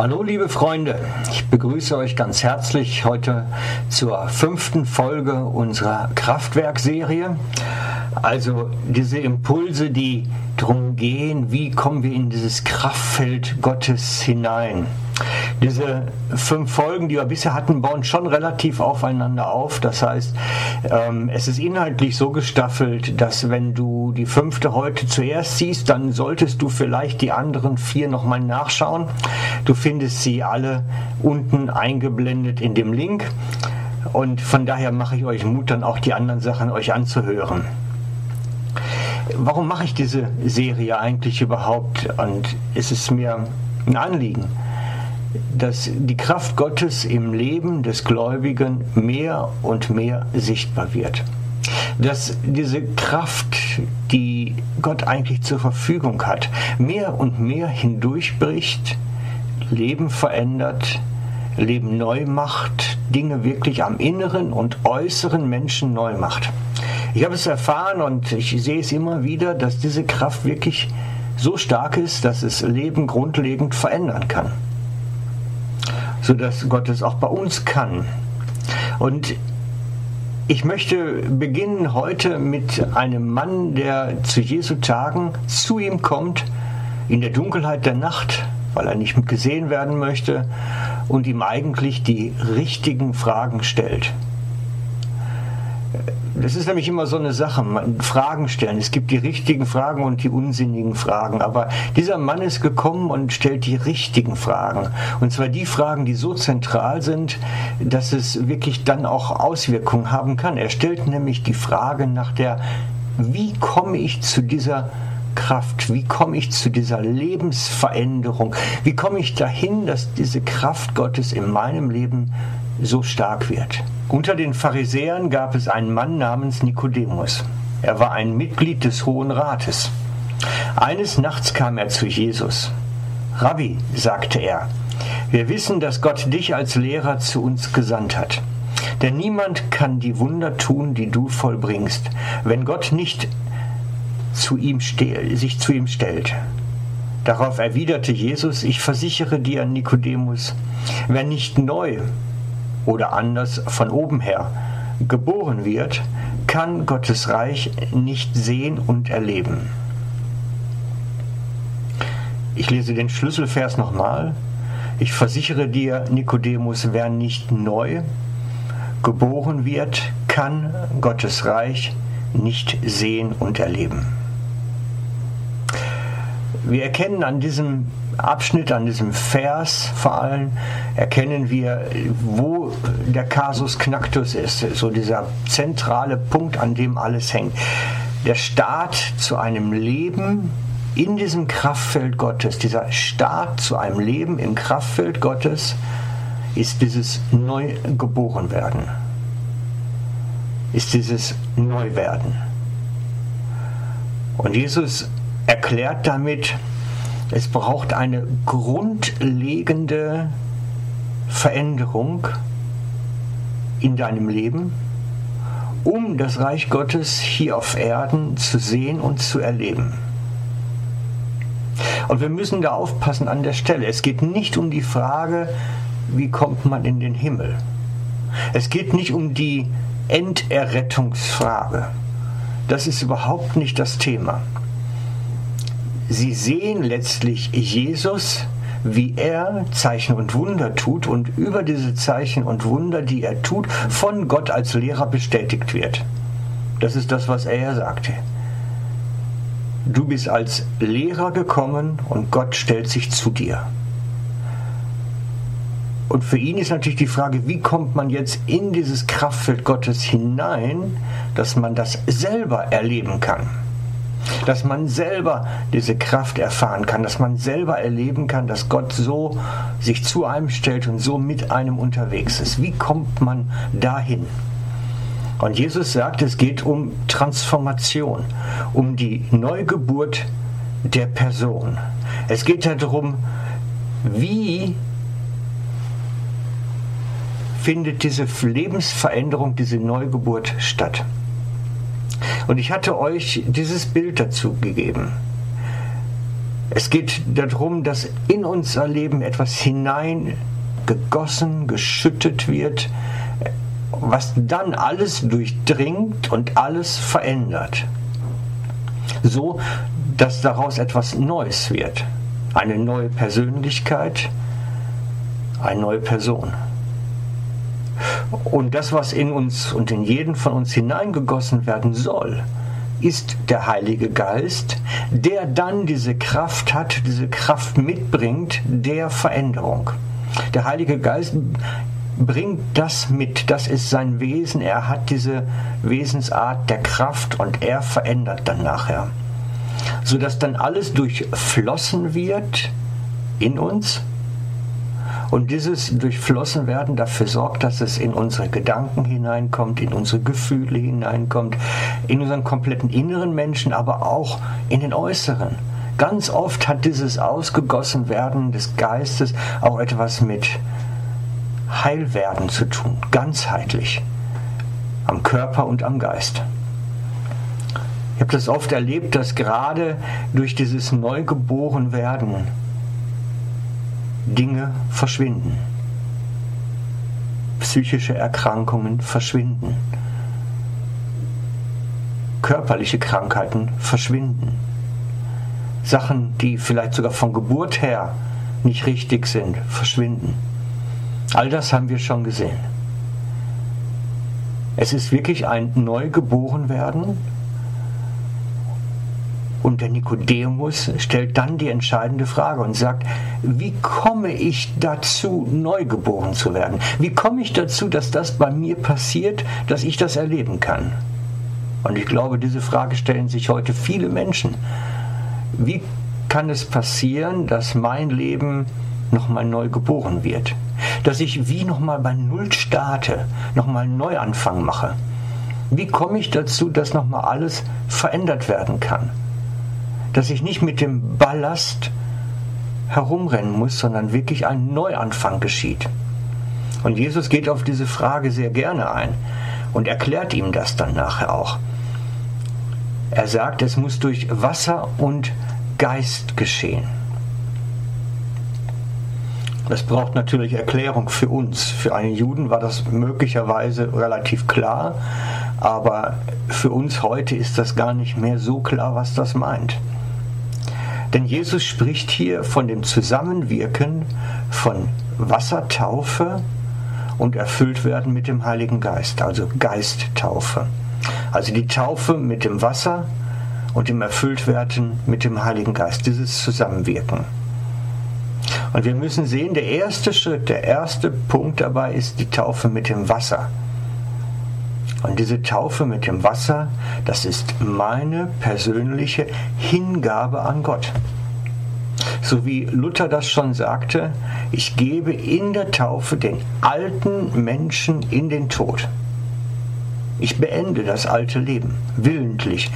Hallo liebe Freunde, ich begrüße euch ganz herzlich heute zur fünften Folge unserer Kraftwerkserie. Also diese Impulse, die darum gehen, wie kommen wir in dieses Kraftfeld Gottes hinein. Diese fünf Folgen, die wir bisher hatten, bauen schon relativ aufeinander auf. Das heißt, ähm, es ist inhaltlich so gestaffelt, dass wenn du die fünfte heute zuerst siehst, dann solltest du vielleicht die anderen vier nochmal nachschauen. Du findest sie alle unten eingeblendet in dem Link. Und von daher mache ich euch Mut, dann auch die anderen Sachen euch anzuhören. Warum mache ich diese Serie eigentlich überhaupt? Und ist es mir ein Anliegen? dass die Kraft Gottes im Leben des Gläubigen mehr und mehr sichtbar wird. Dass diese Kraft, die Gott eigentlich zur Verfügung hat, mehr und mehr hindurchbricht, Leben verändert, Leben neu macht, Dinge wirklich am inneren und äußeren Menschen neu macht. Ich habe es erfahren und ich sehe es immer wieder, dass diese Kraft wirklich so stark ist, dass es Leben grundlegend verändern kann sodass Gott es auch bei uns kann. Und ich möchte beginnen heute mit einem Mann, der zu Jesu Tagen zu ihm kommt, in der Dunkelheit der Nacht, weil er nicht gesehen werden möchte und ihm eigentlich die richtigen Fragen stellt. Das ist nämlich immer so eine Sache, Fragen stellen. Es gibt die richtigen Fragen und die unsinnigen Fragen. Aber dieser Mann ist gekommen und stellt die richtigen Fragen. Und zwar die Fragen, die so zentral sind, dass es wirklich dann auch Auswirkungen haben kann. Er stellt nämlich die Frage nach der, wie komme ich zu dieser Kraft? Wie komme ich zu dieser Lebensveränderung? Wie komme ich dahin, dass diese Kraft Gottes in meinem Leben so stark wird? Unter den Pharisäern gab es einen Mann namens Nikodemus. Er war ein Mitglied des Hohen Rates. Eines Nachts kam er zu Jesus. Rabbi, sagte er, wir wissen, dass Gott dich als Lehrer zu uns gesandt hat. Denn niemand kann die Wunder tun, die du vollbringst, wenn Gott nicht zu ihm sich zu ihm stellt. Darauf erwiderte Jesus, ich versichere dir, Nikodemus, wer nicht neu oder anders von oben her geboren wird, kann Gottes Reich nicht sehen und erleben. Ich lese den Schlüsselvers nochmal. Ich versichere dir, Nikodemus, wer nicht neu geboren wird, kann Gottes Reich nicht sehen und erleben. Wir erkennen an diesem Abschnitt, an diesem Vers vor allem, erkennen wir, wo der Kasus Knacktus ist, so dieser zentrale Punkt, an dem alles hängt. Der Start zu einem Leben in diesem Kraftfeld Gottes, dieser Start zu einem Leben im Kraftfeld Gottes, ist dieses Neugeborenwerden, ist dieses Neuwerden. Und Jesus erklärt damit, es braucht eine grundlegende Veränderung in deinem Leben, um das Reich Gottes hier auf Erden zu sehen und zu erleben. Und wir müssen da aufpassen an der Stelle. Es geht nicht um die Frage, wie kommt man in den Himmel. Es geht nicht um die Enderrettungsfrage. Das ist überhaupt nicht das Thema. Sie sehen letztlich Jesus, wie er Zeichen und Wunder tut und über diese Zeichen und Wunder, die er tut, von Gott als Lehrer bestätigt wird. Das ist das, was er sagte. Du bist als Lehrer gekommen und Gott stellt sich zu dir. Und für ihn ist natürlich die Frage, wie kommt man jetzt in dieses Kraftfeld Gottes hinein, dass man das selber erleben kann dass man selber diese Kraft erfahren kann, dass man selber erleben kann, dass Gott so sich zu einem stellt und so mit einem unterwegs ist. Wie kommt man dahin? Und Jesus sagt, es geht um Transformation, um die Neugeburt der Person. Es geht darum, wie findet diese Lebensveränderung, diese Neugeburt statt. Und ich hatte euch dieses Bild dazu gegeben. Es geht darum, dass in unser Leben etwas hineingegossen, geschüttet wird, was dann alles durchdringt und alles verändert. So, dass daraus etwas Neues wird. Eine neue Persönlichkeit, eine neue Person. Und das, was in uns und in jeden von uns hineingegossen werden soll, ist der Heilige Geist, der dann diese Kraft hat, diese Kraft mitbringt der Veränderung. Der Heilige Geist bringt das mit, das ist sein Wesen, er hat diese Wesensart der Kraft und er verändert dann nachher, sodass dann alles durchflossen wird in uns und dieses Durchflossenwerden dafür sorgt, dass es in unsere Gedanken hineinkommt, in unsere Gefühle hineinkommt, in unseren kompletten inneren Menschen, aber auch in den äußeren. Ganz oft hat dieses Ausgegossenwerden des Geistes auch etwas mit Heilwerden zu tun, ganzheitlich, am Körper und am Geist. Ich habe das oft erlebt, dass gerade durch dieses Neugeborenwerden Dinge verschwinden. Psychische Erkrankungen verschwinden. Körperliche Krankheiten verschwinden. Sachen, die vielleicht sogar von Geburt her nicht richtig sind, verschwinden. All das haben wir schon gesehen. Es ist wirklich ein Neugeborenwerden und der Nikodemus stellt dann die entscheidende Frage und sagt, wie komme ich dazu, neugeboren zu werden? Wie komme ich dazu, dass das bei mir passiert, dass ich das erleben kann? Und ich glaube, diese Frage stellen sich heute viele Menschen. Wie kann es passieren, dass mein Leben nochmal neu geboren wird? Dass ich wie nochmal bei Null starte, nochmal einen Neuanfang mache? Wie komme ich dazu, dass nochmal alles verändert werden kann? Dass ich nicht mit dem Ballast herumrennen muss, sondern wirklich ein Neuanfang geschieht. Und Jesus geht auf diese Frage sehr gerne ein und erklärt ihm das dann nachher auch. Er sagt, es muss durch Wasser und Geist geschehen. Das braucht natürlich Erklärung für uns. Für einen Juden war das möglicherweise relativ klar, aber für uns heute ist das gar nicht mehr so klar, was das meint. Denn Jesus spricht hier von dem Zusammenwirken von Wassertaufe und erfüllt werden mit dem Heiligen Geist, also Geisttaufe. Also die Taufe mit dem Wasser und dem Erfülltwerden mit dem Heiligen Geist, dieses Zusammenwirken. Und wir müssen sehen, der erste Schritt, der erste Punkt dabei ist die Taufe mit dem Wasser. Und diese Taufe mit dem Wasser, das ist meine persönliche Hingabe an Gott. So wie Luther das schon sagte, ich gebe in der Taufe den alten Menschen in den Tod. Ich beende das alte Leben, willentlich.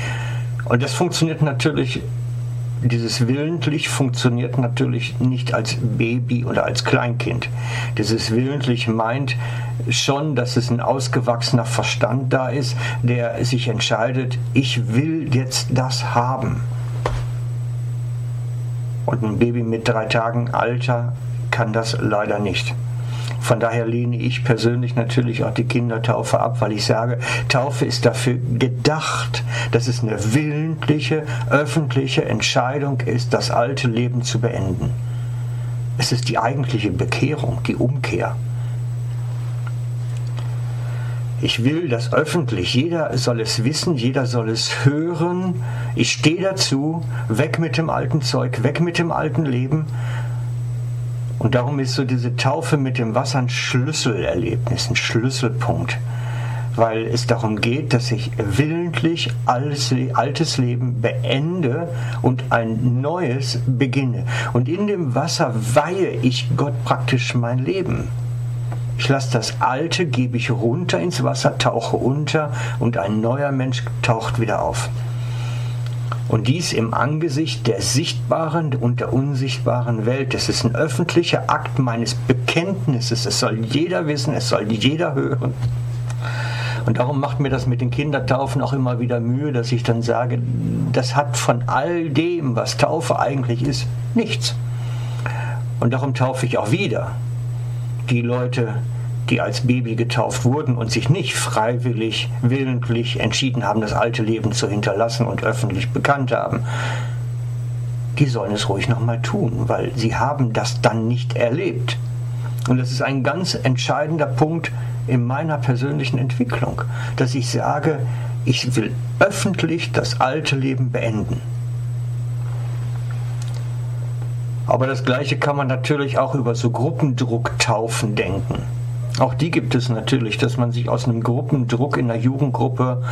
Und das funktioniert natürlich dieses willentlich funktioniert natürlich nicht als Baby oder als Kleinkind. Dieses willentlich meint schon, dass es ein ausgewachsener Verstand da ist, der sich entscheidet, ich will jetzt das haben. Und ein Baby mit drei Tagen Alter kann das leider nicht. Von daher lehne ich persönlich natürlich auch die Kindertaufe ab, weil ich sage, Taufe ist dafür gedacht, dass es eine willentliche, öffentliche Entscheidung ist, das alte Leben zu beenden. Es ist die eigentliche Bekehrung, die Umkehr. Ich will das öffentlich. Jeder soll es wissen, jeder soll es hören. Ich stehe dazu. Weg mit dem alten Zeug, weg mit dem alten Leben. Und darum ist so diese Taufe mit dem Wasser ein Schlüsselerlebnis, ein Schlüsselpunkt, weil es darum geht, dass ich willentlich alles, altes Leben beende und ein neues beginne. Und in dem Wasser weihe ich Gott praktisch mein Leben. Ich lasse das Alte, gebe ich runter ins Wasser, tauche unter und ein neuer Mensch taucht wieder auf. Und dies im Angesicht der sichtbaren und der unsichtbaren Welt. Es ist ein öffentlicher Akt meines Bekenntnisses. Es soll jeder wissen, es soll jeder hören. Und darum macht mir das mit den Kindertaufen auch immer wieder Mühe, dass ich dann sage, das hat von all dem, was Taufe eigentlich ist, nichts. Und darum taufe ich auch wieder die Leute, die als Baby getauft wurden und sich nicht freiwillig, willentlich entschieden haben, das alte Leben zu hinterlassen und öffentlich bekannt haben, die sollen es ruhig nochmal tun, weil sie haben das dann nicht erlebt. Und das ist ein ganz entscheidender Punkt in meiner persönlichen Entwicklung, dass ich sage, ich will öffentlich das alte Leben beenden. Aber das Gleiche kann man natürlich auch über so Gruppendrucktaufen denken. Auch die gibt es natürlich, dass man sich aus einem Gruppendruck in der Jugendgruppe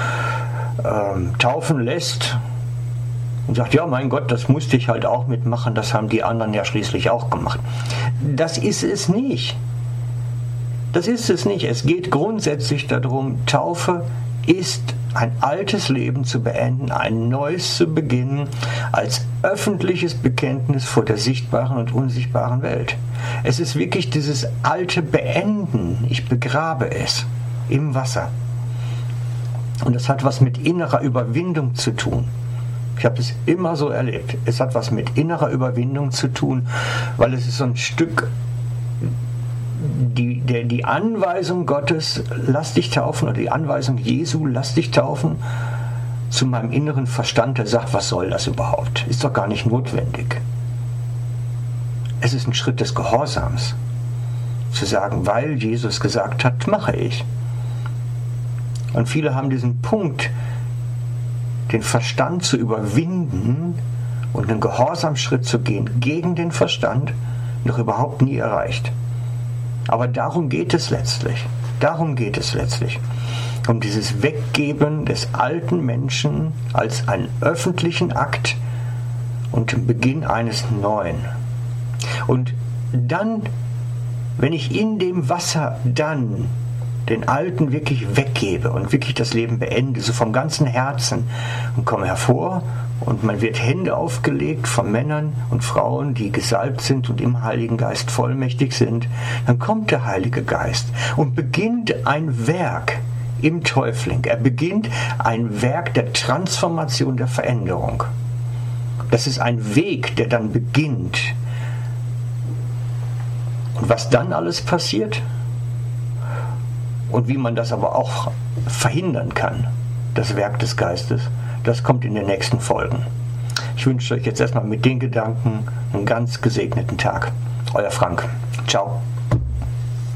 ähm, taufen lässt und sagt, ja, mein Gott, das musste ich halt auch mitmachen, das haben die anderen ja schließlich auch gemacht. Das ist es nicht. Das ist es nicht. Es geht grundsätzlich darum, Taufe ist ein altes Leben zu beenden, ein neues zu beginnen, als öffentliches Bekenntnis vor der sichtbaren und unsichtbaren Welt. Es ist wirklich dieses alte Beenden. Ich begrabe es im Wasser. Und das hat was mit innerer Überwindung zu tun. Ich habe es immer so erlebt. Es hat was mit innerer Überwindung zu tun, weil es ist so ein Stück die, der, die Anweisung Gottes, lass dich taufen, oder die Anweisung Jesu, lass dich taufen, zu meinem inneren Verstand, der sagt, was soll das überhaupt? Ist doch gar nicht notwendig. Es ist ein Schritt des Gehorsams, zu sagen, weil Jesus gesagt hat, mache ich. Und viele haben diesen Punkt, den Verstand zu überwinden und einen Gehorsamschritt zu gehen gegen den Verstand, noch überhaupt nie erreicht. Aber darum geht es letztlich. Darum geht es letztlich. Um dieses Weggeben des alten Menschen als einen öffentlichen Akt und den Beginn eines neuen. Und dann, wenn ich in dem Wasser dann den Alten wirklich weggebe und wirklich das Leben beende, so vom ganzen Herzen und komme hervor und man wird Hände aufgelegt von Männern und Frauen, die gesalbt sind und im Heiligen Geist vollmächtig sind, dann kommt der Heilige Geist und beginnt ein Werk im Täufling. Er beginnt ein Werk der Transformation, der Veränderung. Das ist ein Weg, der dann beginnt. Und was dann alles passiert und wie man das aber auch verhindern kann, das Werk des Geistes, das kommt in den nächsten Folgen. Ich wünsche euch jetzt erstmal mit den Gedanken einen ganz gesegneten Tag. Euer Frank. Ciao.